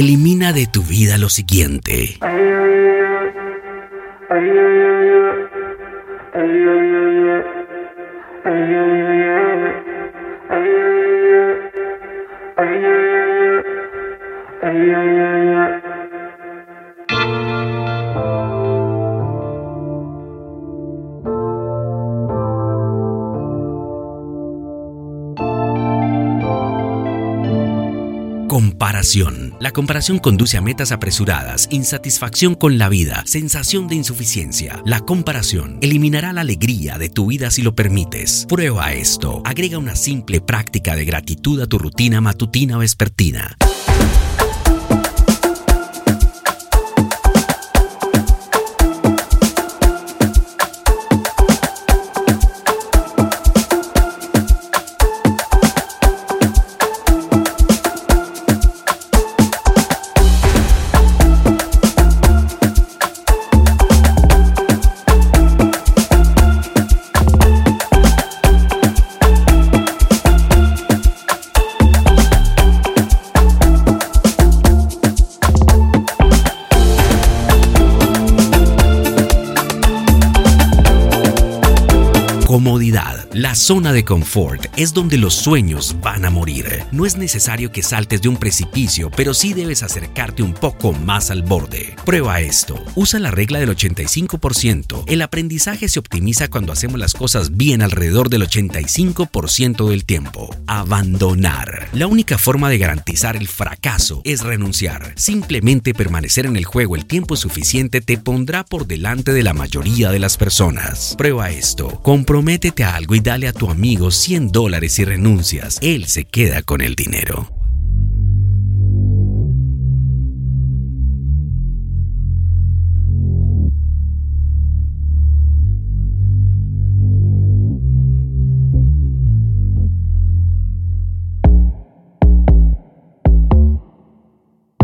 Elimina de tu vida lo siguiente. Comparación. La comparación conduce a metas apresuradas, insatisfacción con la vida, sensación de insuficiencia. La comparación eliminará la alegría de tu vida si lo permites. Prueba esto. Agrega una simple práctica de gratitud a tu rutina matutina o vespertina. La zona de confort es donde los sueños van a morir. No es necesario que saltes de un precipicio, pero sí debes acercarte un poco más al borde. Prueba esto. Usa la regla del 85%. El aprendizaje se optimiza cuando hacemos las cosas bien alrededor del 85% del tiempo. Abandonar. La única forma de garantizar el fracaso es renunciar. Simplemente permanecer en el juego el tiempo suficiente te pondrá por delante de la mayoría de las personas. Prueba esto. Comprométete a algo y dale a tu amigo 100 dólares y renuncias. Él se queda con el dinero.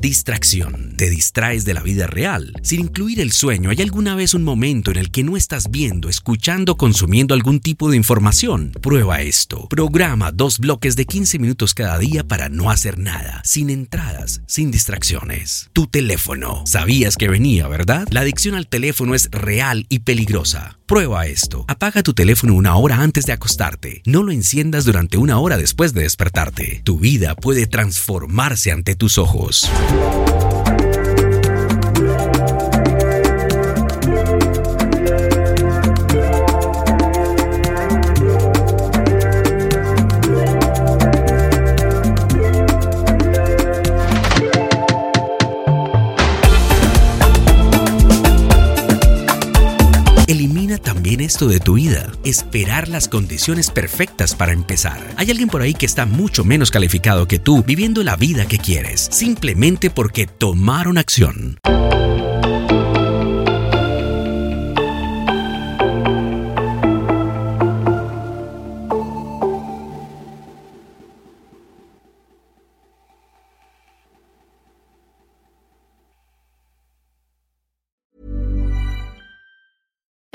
Distracción. Te distraes de la vida real. Sin incluir el sueño, ¿hay alguna vez un momento en el que no estás viendo, escuchando, consumiendo algún tipo de información? Prueba esto. Programa dos bloques de 15 minutos cada día para no hacer nada, sin entradas, sin distracciones. Tu teléfono. Sabías que venía, ¿verdad? La adicción al teléfono es real y peligrosa. Prueba esto. Apaga tu teléfono una hora antes de acostarte. No lo enciendas durante una hora después de despertarte. Tu vida puede transformarse ante tus ojos. También resto de tu vida. Esperar las condiciones perfectas para empezar. Hay alguien por ahí que está mucho menos calificado que tú viviendo la vida que quieres, simplemente porque tomaron acción.